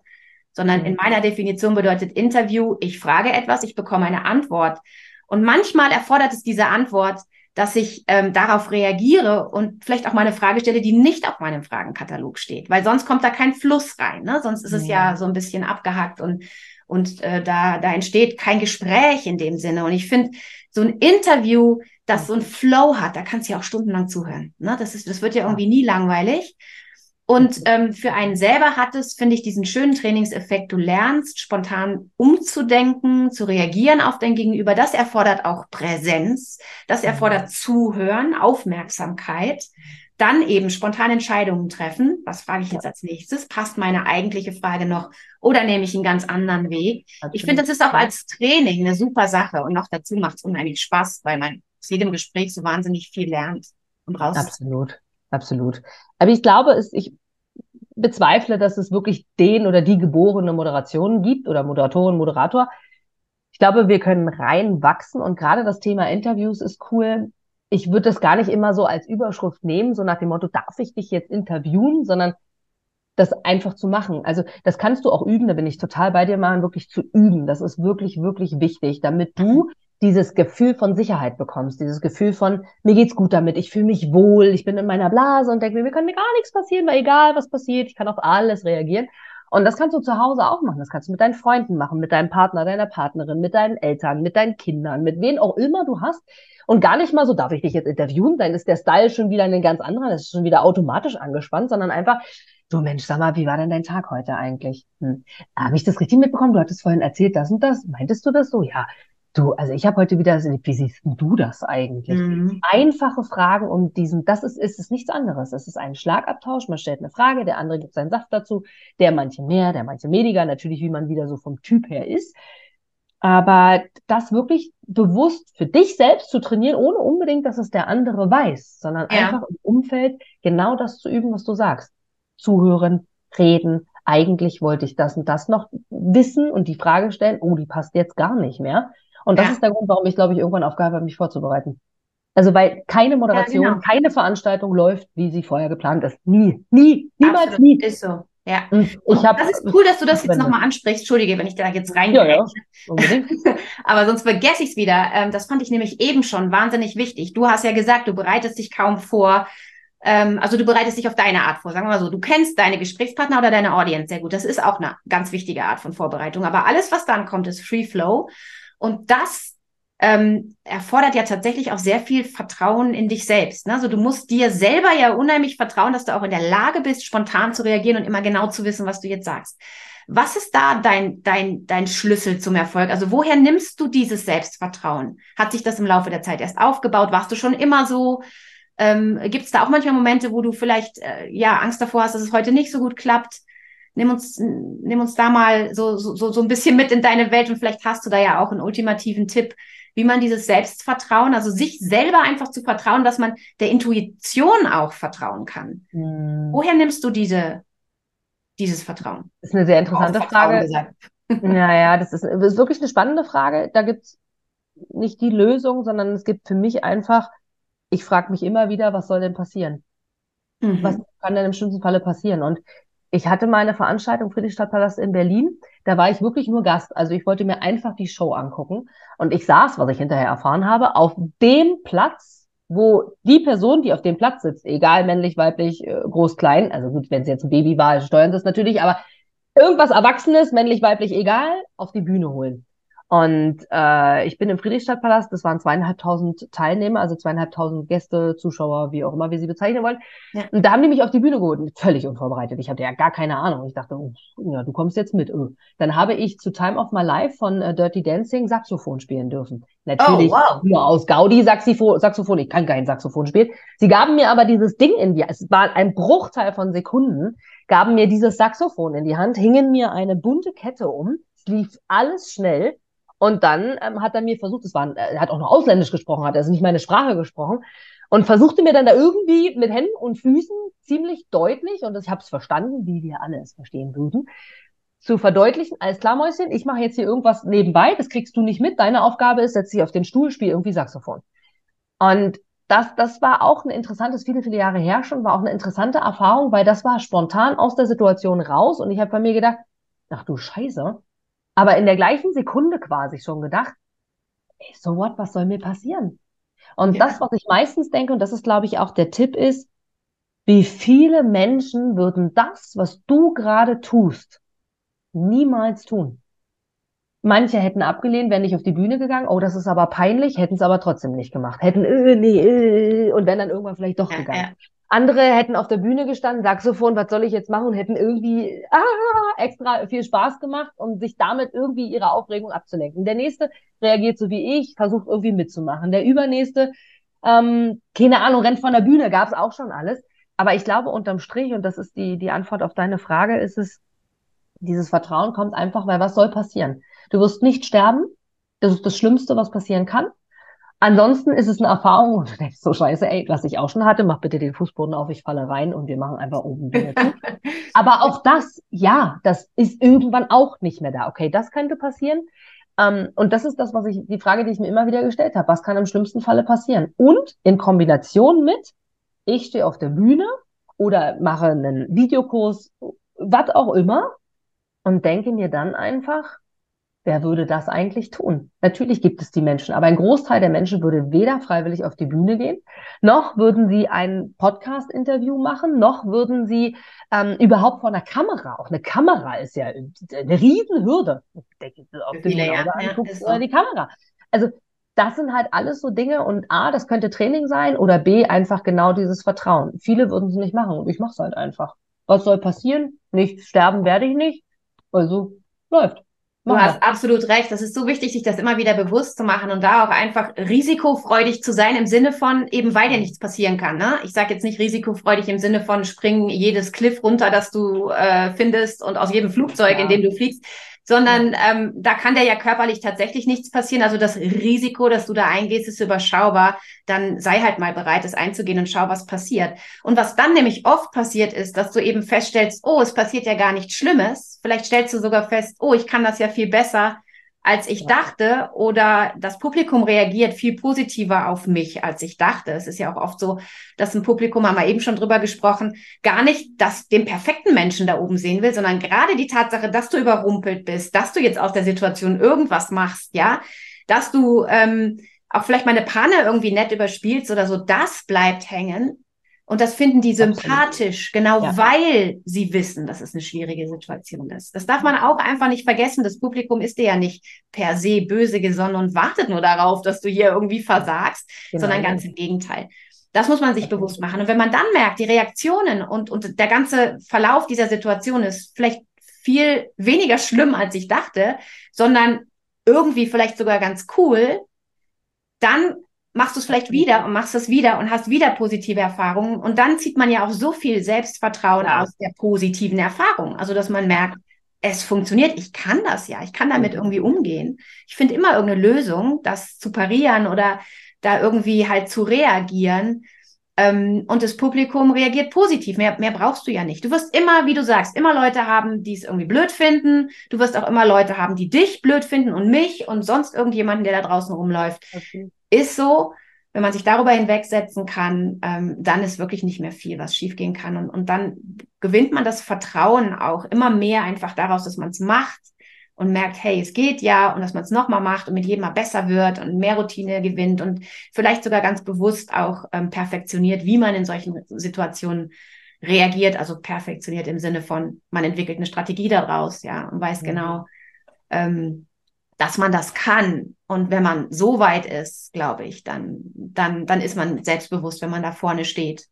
Sondern mhm. in meiner Definition bedeutet Interview, ich frage etwas, ich bekomme eine Antwort. Und manchmal erfordert es diese Antwort, dass ich ähm, darauf reagiere und vielleicht auch mal eine Frage stelle, die nicht auf meinem Fragenkatalog steht, weil sonst kommt da kein Fluss rein. Ne? Sonst ist es ja so ein bisschen abgehackt und und äh, da, da entsteht kein Gespräch in dem Sinne. Und ich finde, so ein Interview, das so ein Flow hat, da kannst du ja auch stundenlang zuhören. Ne? Das, ist, das wird ja irgendwie nie langweilig. Und ähm, für einen selber hat es, finde ich, diesen schönen Trainingseffekt. Du lernst spontan umzudenken, zu reagieren auf dein Gegenüber. Das erfordert auch Präsenz. Das erfordert Zuhören, Aufmerksamkeit dann eben spontan Entscheidungen treffen. Was frage ich jetzt als nächstes? Passt meine eigentliche Frage noch oder nehme ich einen ganz anderen Weg? Ich finde, das ist auch als Training eine super Sache und noch dazu macht es unheimlich Spaß, weil man aus jedem Gespräch so wahnsinnig viel lernt und raus. Absolut, absolut. Aber ich glaube, es, ich bezweifle, dass es wirklich den oder die geborene Moderation gibt oder Moderatorin, Moderator. Ich glaube, wir können reinwachsen und gerade das Thema Interviews ist cool, ich würde das gar nicht immer so als Überschrift nehmen, so nach dem Motto, darf ich dich jetzt interviewen, sondern das einfach zu machen. Also das kannst du auch üben, da bin ich total bei dir, machen, wirklich zu üben. Das ist wirklich, wirklich wichtig, damit du dieses Gefühl von Sicherheit bekommst, dieses Gefühl von, mir geht's gut damit, ich fühle mich wohl, ich bin in meiner Blase und denke mir, mir kann mir gar nichts passieren, weil egal was passiert, ich kann auf alles reagieren. Und das kannst du zu Hause auch machen. Das kannst du mit deinen Freunden machen, mit deinem Partner, deiner Partnerin, mit deinen Eltern, mit deinen Kindern, mit wen auch immer du hast. Und gar nicht mal so, darf ich dich jetzt interviewen? Dann ist der Style schon wieder ein ganz anderer, das ist schon wieder automatisch angespannt, sondern einfach, du Mensch, sag mal, wie war denn dein Tag heute eigentlich? Hm. Habe ich das richtig mitbekommen? Du hattest vorhin erzählt, das und das. Meintest du das so? Ja. Du, also ich habe heute wieder, wie siehst du das eigentlich? Mhm. Einfache Fragen um diesen, das ist, ist es nichts anderes. Es ist ein Schlagabtausch. Man stellt eine Frage, der andere gibt seinen Saft dazu, der manche mehr, der manche weniger, natürlich wie man wieder so vom Typ her ist. Aber das wirklich bewusst für dich selbst zu trainieren, ohne unbedingt, dass es der andere weiß, sondern ja. einfach im Umfeld genau das zu üben, was du sagst. Zuhören, reden. Eigentlich wollte ich das und das noch wissen und die Frage stellen, oh, die passt jetzt gar nicht mehr. Und das ja. ist der Grund, warum ich, glaube ich, irgendwann aufgehört habe, mich vorzubereiten. Also weil keine Moderation, ja, genau. keine Veranstaltung läuft, wie sie vorher geplant ist. Nie, nie, niemals Absolut. nie. Ist so. Ja. Ich hab, das ist cool, dass du das jetzt nochmal ansprichst. Entschuldige, wenn ich da jetzt reingehe. Ja, ja. Aber sonst vergesse ich es wieder. Ähm, das fand ich nämlich eben schon wahnsinnig wichtig. Du hast ja gesagt, du bereitest dich kaum vor. Ähm, also du bereitest dich auf deine Art vor. Sagen wir mal so, du kennst deine Gesprächspartner oder deine Audience sehr gut. Das ist auch eine ganz wichtige Art von Vorbereitung. Aber alles, was dann kommt, ist Free Flow. Und das ähm, erfordert ja tatsächlich auch sehr viel Vertrauen in dich selbst. Ne? Also du musst dir selber ja unheimlich vertrauen, dass du auch in der Lage bist, spontan zu reagieren und immer genau zu wissen, was du jetzt sagst. Was ist da dein, dein, dein Schlüssel zum Erfolg? Also woher nimmst du dieses Selbstvertrauen? Hat sich das im Laufe der Zeit erst aufgebaut? Warst du schon immer so? Ähm, Gibt es da auch manchmal Momente, wo du vielleicht äh, ja Angst davor hast, dass es heute nicht so gut klappt? Nimm uns, nimm uns da mal so, so, so ein bisschen mit in deine Welt und vielleicht hast du da ja auch einen ultimativen Tipp, wie man dieses Selbstvertrauen, also sich selber einfach zu vertrauen, dass man der Intuition auch vertrauen kann. Hm. Woher nimmst du diese, dieses Vertrauen? Das ist eine sehr interessante Frage. Naja, das ist, das ist wirklich eine spannende Frage. Da gibt es nicht die Lösung, sondern es gibt für mich einfach, ich frage mich immer wieder, was soll denn passieren? Mhm. Was kann denn im schlimmsten Falle passieren? Und ich hatte meine Veranstaltung Friedrichstadtpalast in Berlin. Da war ich wirklich nur Gast. Also ich wollte mir einfach die Show angucken. Und ich saß, was ich hinterher erfahren habe, auf dem Platz, wo die Person, die auf dem Platz sitzt, egal männlich, weiblich, äh, groß, klein, also gut, wenn es jetzt ein Baby war, steuern das natürlich, aber irgendwas Erwachsenes, männlich, weiblich, egal, auf die Bühne holen. Und äh, ich bin im Friedrichstadtpalast, das waren zweieinhalbtausend Teilnehmer, also zweieinhalbtausend Gäste, Zuschauer, wie auch immer wir sie bezeichnen wollen. Ja. Und da haben die mich auf die Bühne geholt, völlig unvorbereitet. Ich hatte ja gar keine Ahnung. Ich dachte, oh, ja, du kommst jetzt mit. Oh. Dann habe ich zu Time of My Life von äh, Dirty Dancing Saxophon spielen dürfen. Natürlich oh, wow. nur aus Gaudi Saxophon, Saxophon. Ich kann kein Saxophon spielen. Sie gaben mir aber dieses Ding in die, es war ein Bruchteil von Sekunden, gaben mir dieses Saxophon in die Hand, hingen mir eine bunte Kette um, es lief alles schnell und dann ähm, hat er mir versucht, es war, er hat auch noch Ausländisch gesprochen, hat also nicht meine Sprache gesprochen und versuchte mir dann da irgendwie mit Händen und Füßen ziemlich deutlich, und ich habe es verstanden, wie wir alle es verstehen würden, zu verdeutlichen, alles klar, Mäuschen, ich mache jetzt hier irgendwas nebenbei, das kriegst du nicht mit, deine Aufgabe ist, setz dich auf den Stuhl, spiel irgendwie Saxophon. Und das, das war auch ein interessantes, viele, viele Jahre her schon, war auch eine interessante Erfahrung, weil das war spontan aus der Situation raus und ich habe bei mir gedacht, ach du Scheiße, aber in der gleichen Sekunde quasi schon gedacht, ey, so what, was soll mir passieren? Und ja. das, was ich meistens denke, und das ist, glaube ich, auch der Tipp ist, wie viele Menschen würden das, was du gerade tust, niemals tun. Manche hätten abgelehnt, wären nicht auf die Bühne gegangen. Oh, das ist aber peinlich, hätten es aber trotzdem nicht gemacht. Hätten, äh, nee, äh, und wären dann irgendwann vielleicht doch ja, gegangen. Ja. Andere hätten auf der Bühne gestanden, Saxophon, was soll ich jetzt machen? Und hätten irgendwie ah, extra viel Spaß gemacht, um sich damit irgendwie ihre Aufregung abzulenken. Der nächste reagiert so wie ich, versucht irgendwie mitzumachen. Der übernächste, ähm, keine Ahnung, rennt von der Bühne, gab es auch schon alles. Aber ich glaube, unterm Strich, und das ist die, die Antwort auf deine Frage, ist es, dieses Vertrauen kommt einfach, weil was soll passieren? Du wirst nicht sterben. Das ist das Schlimmste, was passieren kann. Ansonsten ist es eine Erfahrung und du denkst so scheiße, ey, was ich auch schon hatte, mach bitte den Fußboden auf, ich falle rein und wir machen einfach oben Dinge zu. Aber auch das, ja, das ist irgendwann auch nicht mehr da. Okay, das könnte passieren. Ähm, und das ist das, was ich, die Frage, die ich mir immer wieder gestellt habe. Was kann im schlimmsten Falle passieren? Und in Kombination mit, ich stehe auf der Bühne oder mache einen Videokurs, was auch immer, und denke mir dann einfach, Wer würde das eigentlich tun? Natürlich gibt es die Menschen, aber ein Großteil der Menschen würde weder freiwillig auf die Bühne gehen, noch würden sie ein Podcast-Interview machen, noch würden sie ähm, überhaupt vor einer Kamera, auch eine Kamera ist ja eine Riesenhürde. Auf die, ja, anguckst, ja, die Kamera. Also das sind halt alles so Dinge und A, das könnte Training sein oder B, einfach genau dieses Vertrauen. Viele würden es nicht machen und ich mache es halt einfach. Was soll passieren? Nicht sterben werde ich nicht. Also läuft. Du hast absolut recht. Das ist so wichtig, sich das immer wieder bewusst zu machen und da auch einfach risikofreudig zu sein im Sinne von, eben weil dir nichts passieren kann. Ne? Ich sage jetzt nicht risikofreudig im Sinne von springen jedes Cliff runter, das du äh, findest und aus jedem Flugzeug, ja. in dem du fliegst, sondern ähm, da kann dir ja körperlich tatsächlich nichts passieren. Also das Risiko, dass du da eingehst, ist überschaubar. Dann sei halt mal bereit, es einzugehen und schau, was passiert. Und was dann nämlich oft passiert ist, dass du eben feststellst, oh, es passiert ja gar nichts Schlimmes. Vielleicht stellst du sogar fest, oh, ich kann das ja viel besser als ich ja. dachte oder das Publikum reagiert viel positiver auf mich, als ich dachte. Es ist ja auch oft so, dass ein Publikum, haben wir eben schon drüber gesprochen, gar nicht das, den perfekten Menschen da oben sehen will, sondern gerade die Tatsache, dass du überrumpelt bist, dass du jetzt aus der Situation irgendwas machst, ja, dass du ähm, auch vielleicht mal eine Panne irgendwie nett überspielst oder so, das bleibt hängen. Und das finden die sympathisch, Absolut. genau ja. weil sie wissen, dass es eine schwierige Situation ist. Das darf man auch einfach nicht vergessen. Das Publikum ist dir ja nicht per se böse gesonnen und wartet nur darauf, dass du hier irgendwie versagst, genau. sondern ganz im Gegenteil. Das muss man sich bewusst machen. Und wenn man dann merkt, die Reaktionen und, und der ganze Verlauf dieser Situation ist vielleicht viel weniger schlimm, als ich dachte, sondern irgendwie vielleicht sogar ganz cool, dann machst du es vielleicht wieder und machst es wieder und hast wieder positive Erfahrungen. Und dann zieht man ja auch so viel Selbstvertrauen ja. aus der positiven Erfahrung. Also, dass man merkt, es funktioniert, ich kann das ja, ich kann damit mhm. irgendwie umgehen. Ich finde immer irgendeine Lösung, das zu parieren oder da irgendwie halt zu reagieren. Ähm, und das Publikum reagiert positiv. Mehr, mehr brauchst du ja nicht. Du wirst immer, wie du sagst, immer Leute haben, die es irgendwie blöd finden. Du wirst auch immer Leute haben, die dich blöd finden und mich und sonst irgendjemanden, der da draußen rumläuft. Okay. Ist so. Wenn man sich darüber hinwegsetzen kann, ähm, dann ist wirklich nicht mehr viel, was schiefgehen kann. Und, und dann gewinnt man das Vertrauen auch immer mehr einfach daraus, dass man es macht und merkt, hey, es geht ja und dass man es nochmal macht und mit jedem Mal besser wird und mehr Routine gewinnt und vielleicht sogar ganz bewusst auch ähm, perfektioniert, wie man in solchen Situationen reagiert, also perfektioniert im Sinne von, man entwickelt eine Strategie daraus, ja, und weiß mhm. genau, ähm, dass man das kann. Und wenn man so weit ist, glaube ich, dann, dann, dann ist man selbstbewusst, wenn man da vorne steht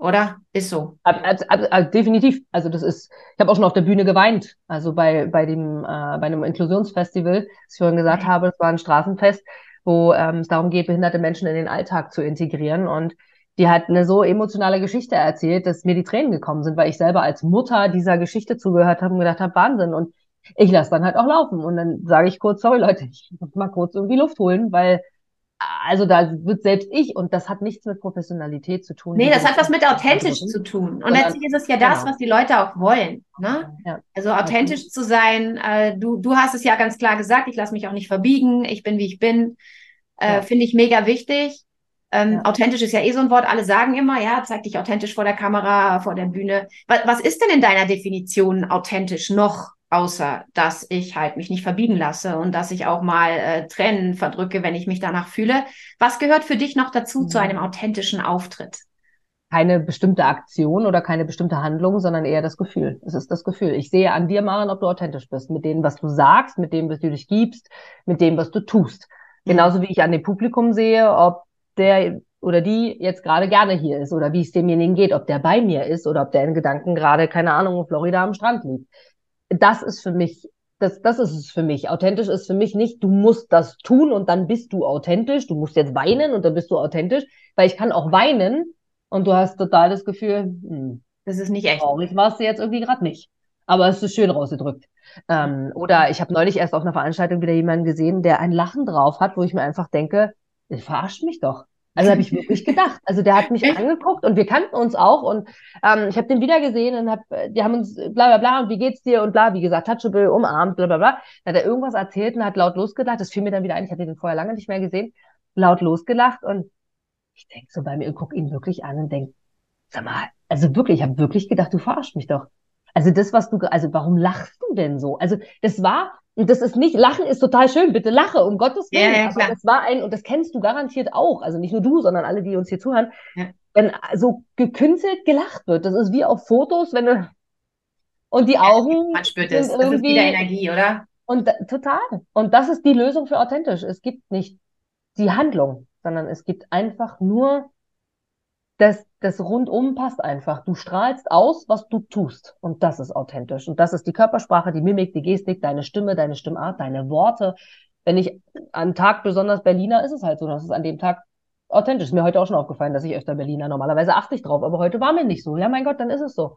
oder? Ist so. Ab, ab, ab, definitiv. Also das ist, ich habe auch schon auf der Bühne geweint. Also bei, bei dem, äh, bei einem Inklusionsfestival, das ich vorhin gesagt habe, es war ein Straßenfest, wo ähm, es darum geht, behinderte Menschen in den Alltag zu integrieren. Und die hat eine so emotionale Geschichte erzählt, dass mir die Tränen gekommen sind, weil ich selber als Mutter dieser Geschichte zugehört habe und gedacht habe, Wahnsinn. Und ich lasse dann halt auch laufen. Und dann sage ich kurz, sorry Leute, ich muss mal kurz irgendwie Luft holen, weil also da wird selbst ich, und das hat nichts mit Professionalität zu tun. Nee, das hat was mit authentisch zu tun. Und letztlich ist es ja das, genau. was die Leute auch wollen. Ne? Ja. Also authentisch zu sein, äh, du, du hast es ja ganz klar gesagt, ich lasse mich auch nicht verbiegen, ich bin, wie ich bin, äh, ja. finde ich mega wichtig. Ähm, ja. Authentisch ist ja eh so ein Wort, alle sagen immer, ja, zeig dich authentisch vor der Kamera, vor der Bühne. Was, was ist denn in deiner Definition authentisch noch? Außer dass ich halt mich nicht verbiegen lasse und dass ich auch mal äh, Tränen verdrücke, wenn ich mich danach fühle. Was gehört für dich noch dazu mhm. zu einem authentischen Auftritt? Keine bestimmte Aktion oder keine bestimmte Handlung, sondern eher das Gefühl. Es ist das Gefühl. Ich sehe an dir, Maren, ob du authentisch bist. Mit dem, was du sagst, mit dem, was du dich gibst, mit dem, was du tust. Mhm. Genauso wie ich an dem Publikum sehe, ob der oder die jetzt gerade gerne hier ist oder wie es demjenigen geht, ob der bei mir ist oder ob der in Gedanken gerade, keine Ahnung, in Florida am Strand liegt das ist für mich, das, das ist es für mich. Authentisch ist für mich nicht, du musst das tun und dann bist du authentisch. Du musst jetzt weinen und dann bist du authentisch, weil ich kann auch weinen und du hast total das Gefühl, hm, das ist nicht echt. Traurig warst du jetzt irgendwie gerade nicht. Aber es ist schön rausgedrückt. Ähm, oder ich habe neulich erst auf einer Veranstaltung wieder jemanden gesehen, der ein Lachen drauf hat, wo ich mir einfach denke, verarscht mich doch. Also habe ich wirklich gedacht. Also der hat mich angeguckt und wir kannten uns auch und ähm, ich habe den wieder gesehen und hab, die haben uns bla bla bla und wie geht's dir und bla, wie gesagt, touchable, umarmt, bla bla bla. Dann hat er irgendwas erzählt und hat laut losgelacht. Das fiel mir dann wieder ein, ich hatte den vorher lange nicht mehr gesehen, laut losgelacht und ich denk so bei mir und guck ihn wirklich an und denk, sag mal, also wirklich, ich habe wirklich gedacht, du verarscht mich doch. Also das, was du, also warum lachst du denn so? Also das war und das ist nicht, Lachen ist total schön, bitte lache, um Gottes Willen. Ja, ja, aber das war ein, und das kennst du garantiert auch, also nicht nur du, sondern alle, die uns hier zuhören, ja. wenn so gekünstelt gelacht wird. Das ist wie auf Fotos, wenn du, und die Augen. Man spürt es, das ist wieder Energie, oder? Und total. Und das ist die Lösung für authentisch. Es gibt nicht die Handlung, sondern es gibt einfach nur das, das rundum passt einfach. Du strahlst aus, was du tust. Und das ist authentisch. Und das ist die Körpersprache, die Mimik, die Gestik, deine Stimme, deine Stimmart, deine Worte. Wenn ich an Tag besonders Berliner, ist es halt so, dass es an dem Tag authentisch ist. Mir heute auch schon aufgefallen, dass ich öfter Berliner, normalerweise achte ich drauf, aber heute war mir nicht so. Ja, mein Gott, dann ist es so.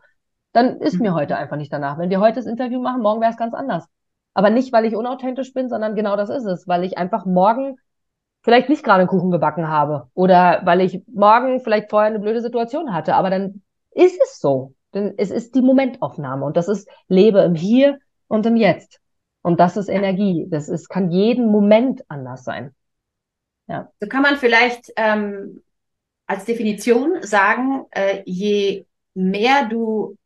Dann ist mir heute einfach nicht danach. Wenn wir heute das Interview machen, morgen wäre es ganz anders. Aber nicht, weil ich unauthentisch bin, sondern genau das ist es, weil ich einfach morgen vielleicht nicht gerade einen Kuchen gebacken habe oder weil ich morgen vielleicht vorher eine blöde Situation hatte, aber dann ist es so. Denn es ist die Momentaufnahme und das ist lebe im Hier und im Jetzt. Und das ist Energie. Das ist, kann jeden Moment anders sein. Ja. So kann man vielleicht ähm, als Definition sagen, äh, je mehr du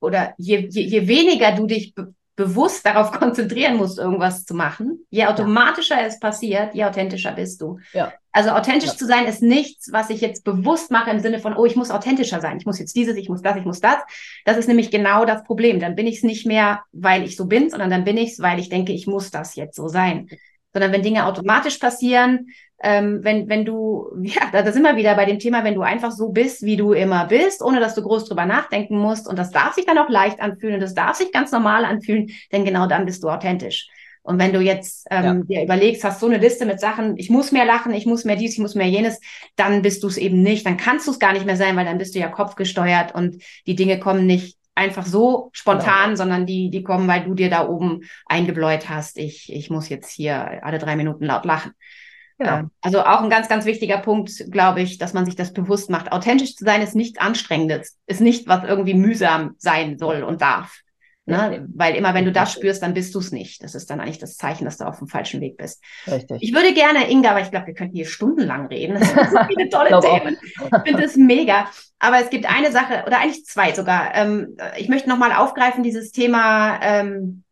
oder je, je, je weniger du dich bewusst darauf konzentrieren musst, irgendwas zu machen, je automatischer ja. es passiert, je authentischer bist du. Ja. Also authentisch ja. zu sein ist nichts, was ich jetzt bewusst mache im Sinne von, oh, ich muss authentischer sein, ich muss jetzt dieses, ich muss das, ich muss das. Das ist nämlich genau das Problem. Dann bin ich es nicht mehr, weil ich so bin, sondern dann bin ich es, weil ich denke, ich muss das jetzt so sein. Sondern wenn Dinge automatisch passieren, ähm, wenn, wenn du, ja, da sind wir wieder bei dem Thema, wenn du einfach so bist, wie du immer bist, ohne dass du groß drüber nachdenken musst. Und das darf sich dann auch leicht anfühlen und das darf sich ganz normal anfühlen, denn genau dann bist du authentisch. Und wenn du jetzt ähm, ja. dir überlegst, hast so eine Liste mit Sachen, ich muss mehr lachen, ich muss mehr dies, ich muss mehr jenes, dann bist du es eben nicht. Dann kannst du es gar nicht mehr sein, weil dann bist du ja kopfgesteuert und die Dinge kommen nicht einfach so spontan, genau. sondern die, die kommen, weil du dir da oben eingebläut hast, ich, ich muss jetzt hier alle drei Minuten laut lachen. Genau. Ähm, also auch ein ganz, ganz wichtiger Punkt, glaube ich, dass man sich das bewusst macht. Authentisch zu sein ist nichts Anstrengendes, ist nicht, was irgendwie mühsam sein soll und darf. Ne? Weil immer wenn du das spürst, dann bist du es nicht. Das ist dann eigentlich das Zeichen, dass du auf dem falschen Weg bist. Richtig. Ich würde gerne, Inga, aber ich glaube, wir könnten hier stundenlang reden. Das sind so viele tolle Themen. Ich finde das mega. Aber es gibt eine Sache, oder eigentlich zwei sogar. Ähm, ich möchte nochmal aufgreifen, dieses Thema, ähm,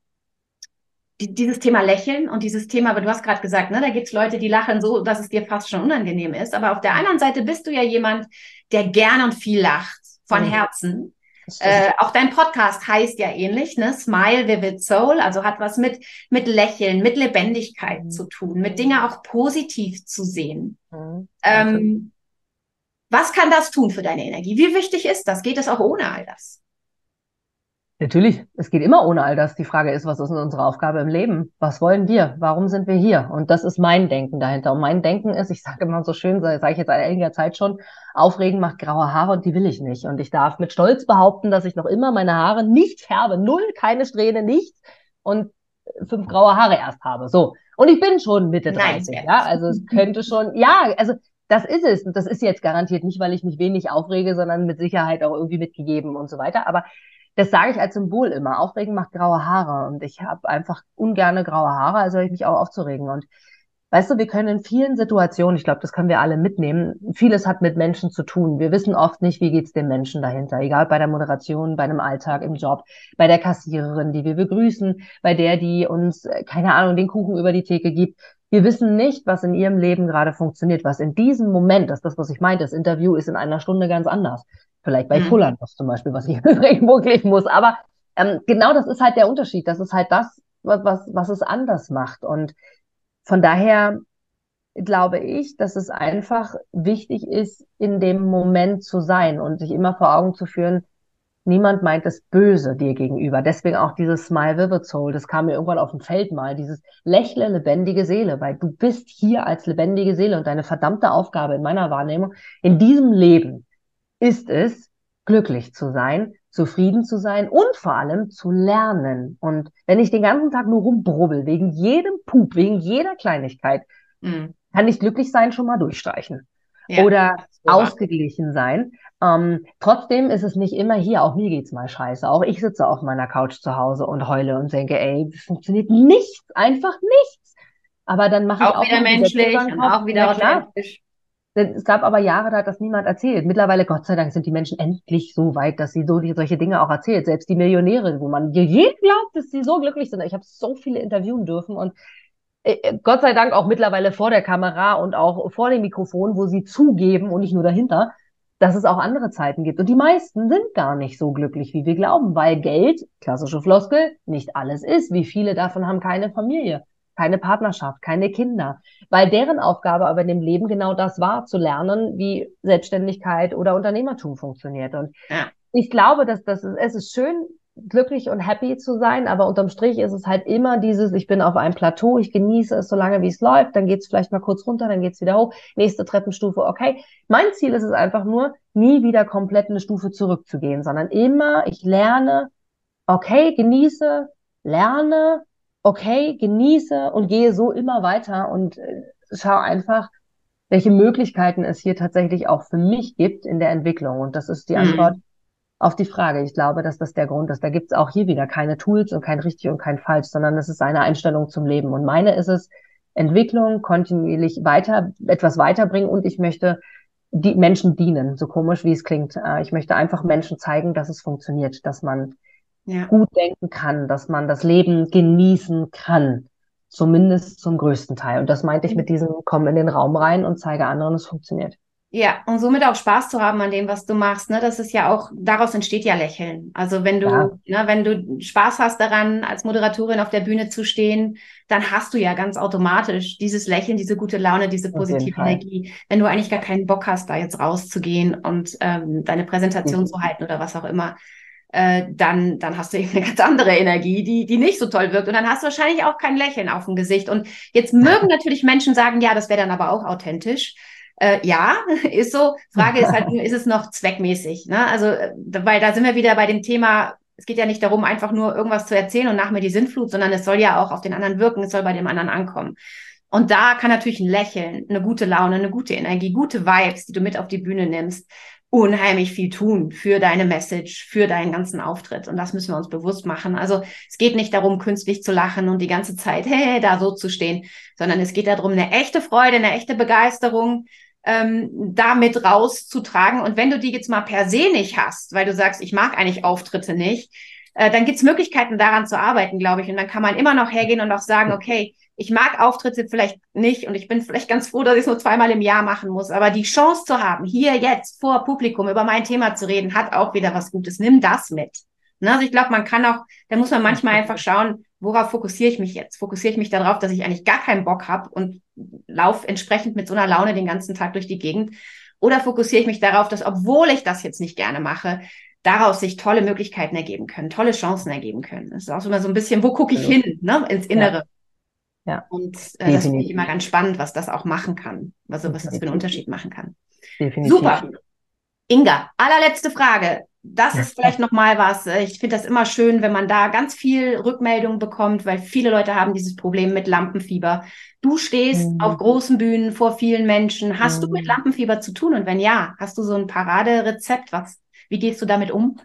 dieses Thema Lächeln und dieses Thema, aber du hast gerade gesagt, ne, da gibt es Leute, die lachen so, dass es dir fast schon unangenehm ist. Aber auf der anderen Seite bist du ja jemand, der gerne und viel lacht, von mhm. Herzen. Äh, auch dein Podcast heißt ja ähnlich, ne? Smile Vivid Soul, also hat was mit, mit Lächeln, mit Lebendigkeit mhm. zu tun, mit Dinge auch positiv zu sehen. Mhm. Ähm, was kann das tun für deine Energie? Wie wichtig ist das? Geht es auch ohne all das? Natürlich, es geht immer ohne all das. Die Frage ist, was ist unsere Aufgabe im Leben? Was wollen wir? Warum sind wir hier? Und das ist mein Denken dahinter. Und mein Denken ist, ich sage immer so schön, sage ich jetzt seit einiger Zeit schon, aufregen macht graue Haare und die will ich nicht. Und ich darf mit Stolz behaupten, dass ich noch immer meine Haare nicht färbe. Null, keine Strähne, nichts. Und fünf graue Haare erst habe. So. Und ich bin schon Mitte 30, Nein, ja. Also es könnte schon, ja, also das ist es. Und das ist jetzt garantiert nicht, weil ich mich wenig aufrege, sondern mit Sicherheit auch irgendwie mitgegeben und so weiter. Aber das sage ich als Symbol immer. Aufregen macht graue Haare. Und ich habe einfach ungerne graue Haare, also habe ich mich auch aufzuregen. Und weißt du, wir können in vielen Situationen, ich glaube, das können wir alle mitnehmen, vieles hat mit Menschen zu tun. Wir wissen oft nicht, wie geht's dem Menschen dahinter. Egal bei der Moderation, bei einem Alltag, im Job, bei der Kassiererin, die wir begrüßen, bei der, die uns, äh, keine Ahnung, den Kuchen über die Theke gibt. Wir wissen nicht, was in ihrem Leben gerade funktioniert, was in diesem Moment, das ist das, was ich meinte, das Interview ist in einer Stunde ganz anders. Vielleicht bei mhm. Pullernus zum Beispiel, was ich wirklich muss. Aber ähm, genau das ist halt der Unterschied. Das ist halt das, was, was, was es anders macht. Und von daher glaube ich, dass es einfach wichtig ist, in dem Moment zu sein und sich immer vor Augen zu führen, niemand meint das Böse dir gegenüber. Deswegen auch dieses Smile Vivid Soul, das kam mir irgendwann auf dem Feld mal, dieses lächle lebendige Seele, weil du bist hier als lebendige Seele und deine verdammte Aufgabe in meiner Wahrnehmung in diesem Leben ist es, glücklich zu sein, zufrieden zu sein und vor allem zu lernen. Und wenn ich den ganzen Tag nur rumbrubbel, wegen jedem Pup, wegen jeder Kleinigkeit, mhm. kann ich glücklich sein schon mal durchstreichen. Ja, oder ausgeglichen sein. Ähm, trotzdem ist es nicht immer hier, auch mir geht's mal scheiße. Auch ich sitze auf meiner Couch zu Hause und heule und denke, ey, funktioniert nichts, einfach nichts. Aber dann mache ich auch wieder menschlich und auch wieder authentisch. Es gab aber Jahre, da hat das niemand erzählt. Mittlerweile, Gott sei Dank, sind die Menschen endlich so weit, dass sie so solche Dinge auch erzählt. Selbst die Millionäre, wo man je glaubt, dass sie so glücklich sind. Ich habe so viele interviewen dürfen und äh, äh, Gott sei Dank auch mittlerweile vor der Kamera und auch vor dem Mikrofon, wo sie zugeben und nicht nur dahinter, dass es auch andere Zeiten gibt. Und die meisten sind gar nicht so glücklich, wie wir glauben, weil Geld, klassische Floskel, nicht alles ist. Wie viele davon haben keine Familie? Keine Partnerschaft, keine Kinder, weil deren Aufgabe aber in dem Leben genau das war, zu lernen, wie Selbstständigkeit oder Unternehmertum funktioniert. Und ja. ich glaube, dass das ist, es ist schön, glücklich und happy zu sein, aber unterm Strich ist es halt immer dieses, ich bin auf einem Plateau, ich genieße es so lange, wie es läuft, dann geht es vielleicht mal kurz runter, dann geht es wieder hoch, nächste Treppenstufe, okay. Mein Ziel ist es einfach nur, nie wieder komplett eine Stufe zurückzugehen, sondern immer, ich lerne, okay, genieße, lerne, okay, genieße und gehe so immer weiter und äh, schau einfach, welche Möglichkeiten es hier tatsächlich auch für mich gibt in der Entwicklung. Und das ist die mhm. Antwort auf die Frage. Ich glaube, dass das der Grund ist. Da gibt es auch hier wieder keine Tools und kein richtig und kein falsch, sondern es ist eine Einstellung zum Leben. Und meine ist es, Entwicklung kontinuierlich weiter, etwas weiterbringen und ich möchte die Menschen dienen, so komisch wie es klingt. Äh, ich möchte einfach Menschen zeigen, dass es funktioniert, dass man ja. gut denken kann, dass man das Leben genießen kann. Zumindest zum größten Teil. Und das meinte ich mhm. mit diesem, komm in den Raum rein und zeige anderen, es funktioniert. Ja, und somit auch Spaß zu haben an dem, was du machst. Ne? Das ist ja auch, daraus entsteht ja Lächeln. Also wenn du, ja. ne, wenn du Spaß hast daran, als Moderatorin auf der Bühne zu stehen, dann hast du ja ganz automatisch dieses Lächeln, diese gute Laune, diese positive Energie. Wenn du eigentlich gar keinen Bock hast, da jetzt rauszugehen und ähm, deine Präsentation mhm. zu halten oder was auch immer, äh, dann, dann hast du eben eine ganz andere Energie, die, die nicht so toll wirkt. Und dann hast du wahrscheinlich auch kein Lächeln auf dem Gesicht. Und jetzt mögen natürlich Menschen sagen, ja, das wäre dann aber auch authentisch. Äh, ja, ist so. Frage ist halt, ist es noch zweckmäßig? Ne? Also, äh, weil da sind wir wieder bei dem Thema, es geht ja nicht darum, einfach nur irgendwas zu erzählen und nach mir die Sinnflut, sondern es soll ja auch auf den anderen wirken, es soll bei dem anderen ankommen. Und da kann natürlich ein Lächeln, eine gute Laune, eine gute Energie, gute Vibes, die du mit auf die Bühne nimmst, unheimlich viel tun für deine Message, für deinen ganzen Auftritt. Und das müssen wir uns bewusst machen. Also es geht nicht darum, künstlich zu lachen und die ganze Zeit hey, da so zu stehen, sondern es geht darum, eine echte Freude, eine echte Begeisterung ähm, damit rauszutragen. Und wenn du die jetzt mal per se nicht hast, weil du sagst, ich mag eigentlich Auftritte nicht, äh, dann gibt's Möglichkeiten daran zu arbeiten, glaube ich. Und dann kann man immer noch hergehen und auch sagen, okay, ich mag Auftritte vielleicht nicht und ich bin vielleicht ganz froh, dass ich es nur zweimal im Jahr machen muss. Aber die Chance zu haben, hier jetzt vor Publikum über mein Thema zu reden, hat auch wieder was Gutes. Nimm das mit. Ne? Also ich glaube, man kann auch, da muss man manchmal einfach schauen, worauf fokussiere ich mich jetzt? Fokussiere ich mich darauf, dass ich eigentlich gar keinen Bock habe und lauf entsprechend mit so einer Laune den ganzen Tag durch die Gegend? Oder fokussiere ich mich darauf, dass obwohl ich das jetzt nicht gerne mache, daraus sich tolle Möglichkeiten ergeben können, tolle Chancen ergeben können. Das ist auch immer so ein bisschen, wo gucke ich hin, ne? ins Innere. Ja. Und äh, das finde ich immer ganz spannend, was das auch machen kann. Also was das für einen Unterschied machen kann. Definitiv. Super. Inga, allerletzte Frage. Das ist vielleicht nochmal was. Ich finde das immer schön, wenn man da ganz viel Rückmeldung bekommt, weil viele Leute haben dieses Problem mit Lampenfieber. Du stehst mhm. auf großen Bühnen vor vielen Menschen. Hast mhm. du mit mhm. Lampenfieber zu tun? Und wenn ja, hast du so ein Paraderezept? Was, wie gehst du damit um?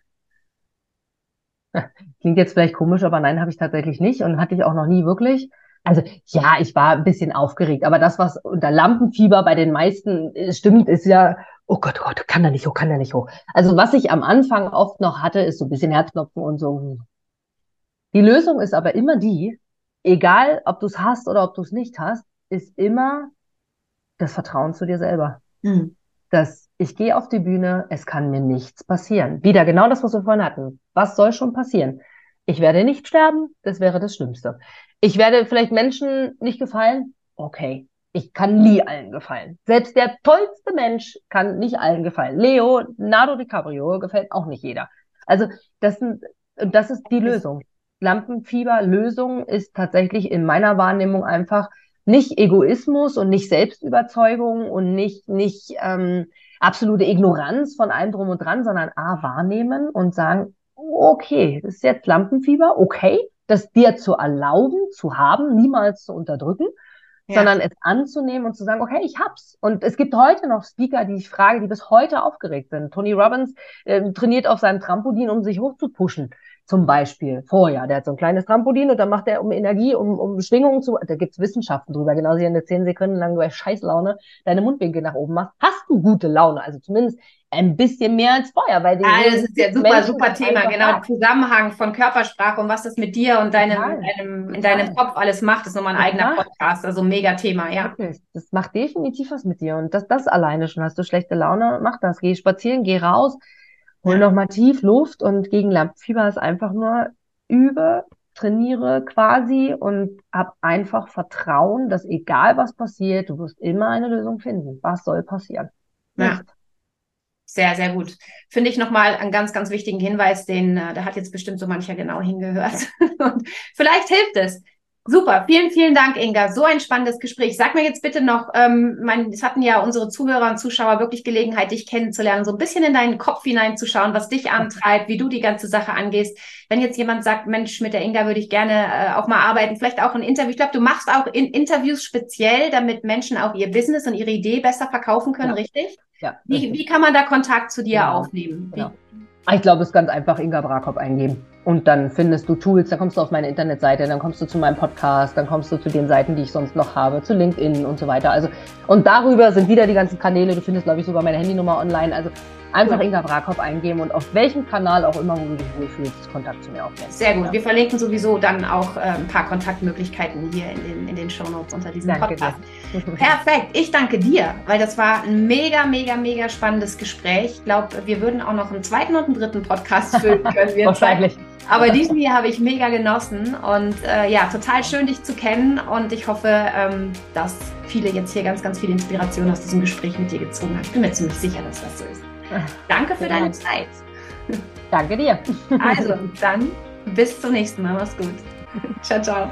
Klingt jetzt vielleicht komisch, aber nein, habe ich tatsächlich nicht und hatte ich auch noch nie wirklich. Also ja, ich war ein bisschen aufgeregt, aber das, was unter Lampenfieber bei den meisten äh, stimmt, ist ja, oh Gott, oh Gott, kann da nicht hoch, kann da nicht hoch. Also was ich am Anfang oft noch hatte, ist so ein bisschen Herzklopfen und so. Die Lösung ist aber immer die, egal ob du es hast oder ob du es nicht hast, ist immer das Vertrauen zu dir selber. Mhm. Dass ich gehe auf die Bühne, es kann mir nichts passieren. Wieder genau das, was wir vorhin hatten. Was soll schon passieren? Ich werde nicht sterben, das wäre das Schlimmste. Ich werde vielleicht Menschen nicht gefallen. Okay. Ich kann nie allen gefallen. Selbst der tollste Mensch kann nicht allen gefallen. Leo, Nado DiCaprio gefällt auch nicht jeder. Also, das, sind, das ist die Lösung. Lampenfieber-Lösung ist tatsächlich in meiner Wahrnehmung einfach nicht Egoismus und nicht Selbstüberzeugung und nicht, nicht ähm, absolute Ignoranz von allem drum und dran, sondern A, wahrnehmen und sagen, okay, das ist jetzt Lampenfieber, okay, das dir zu erlauben, zu haben, niemals zu unterdrücken, ja. sondern es anzunehmen und zu sagen, okay, ich hab's. Und es gibt heute noch Speaker, die ich frage, die bis heute aufgeregt sind. Tony Robbins äh, trainiert auf seinem Trampolin, um sich hochzupuschen zum Beispiel vorher. Der hat so ein kleines Trampolin und dann macht er um Energie, um, um Schwingungen zu, da gibt's Wissenschaften drüber, genauso wie eine zehn Sekunden lang bei Scheißlaune deine Mundwinkel nach oben machst, hast du gute Laune. Also zumindest ein bisschen mehr als vorher. Weil die ah, das ist ja super, Menschen super Thema, genau. Zusammenhang von Körpersprache und was das mit dir und deinem, in deinem, in deinem Kopf alles macht, ist nochmal ein Total. eigener Podcast. Also mega Thema, ja. Wirklich. Das macht definitiv was mit dir. Und das, das alleine schon. Hast du schlechte Laune, mach das. Geh spazieren, geh raus, hol nochmal tief Luft und gegen Lampenfieber ist einfach nur übe, trainiere quasi und hab einfach Vertrauen, dass egal was passiert, du wirst immer eine Lösung finden. Was soll passieren? Ja. Sehr, sehr gut. Finde ich nochmal einen ganz, ganz wichtigen Hinweis, den, äh, da hat jetzt bestimmt so mancher genau hingehört. Und vielleicht hilft es. Super, vielen, vielen Dank, Inga. So ein spannendes Gespräch. Sag mir jetzt bitte noch, ähm, mein, es hatten ja unsere Zuhörer und Zuschauer wirklich Gelegenheit, dich kennenzulernen, so ein bisschen in deinen Kopf hineinzuschauen, was dich antreibt, wie du die ganze Sache angehst. Wenn jetzt jemand sagt, Mensch, mit der Inga würde ich gerne äh, auch mal arbeiten, vielleicht auch ein Interview. Ich glaube, du machst auch in Interviews speziell, damit Menschen auch ihr Business und ihre Idee besser verkaufen können, ja. richtig? Ja. Wie, wie kann man da Kontakt zu dir ja. Genau. aufnehmen? Wie? Ja. Ich glaube, es ist ganz einfach Inga Brakop eingeben. Und dann findest du Tools, dann kommst du auf meine Internetseite, dann kommst du zu meinem Podcast, dann kommst du zu den Seiten, die ich sonst noch habe, zu LinkedIn und so weiter. Also, und darüber sind wieder die ganzen Kanäle. Du findest, glaube ich, sogar meine Handynummer online. Also einfach ja. Inga Brakop eingeben und auf welchem Kanal auch immer, wo du dich wohlfühlst, Kontakt zu mir aufnehmen. Sehr gut. Ja. Wir verlinken sowieso dann auch äh, ein paar Kontaktmöglichkeiten hier in den, in den Shownotes unter diesem danke Podcast. Dir. Perfekt. Ich danke dir, weil das war ein mega, mega, mega spannendes Gespräch. Ich glaube, wir würden auch noch einen zweiten und einen dritten Podcast füllen können. Wahrscheinlich. Aber diesen hier habe ich mega genossen und äh, ja, total schön, dich zu kennen. Und ich hoffe, ähm, dass viele jetzt hier ganz, ganz viel Inspiration aus diesem Gespräch mit dir gezogen haben. Ich bin mir ziemlich sicher, dass das so ist. Danke für deine Zeit. Danke dir. Also, dann bis zum nächsten Mal. Mach's gut. Ciao, ciao.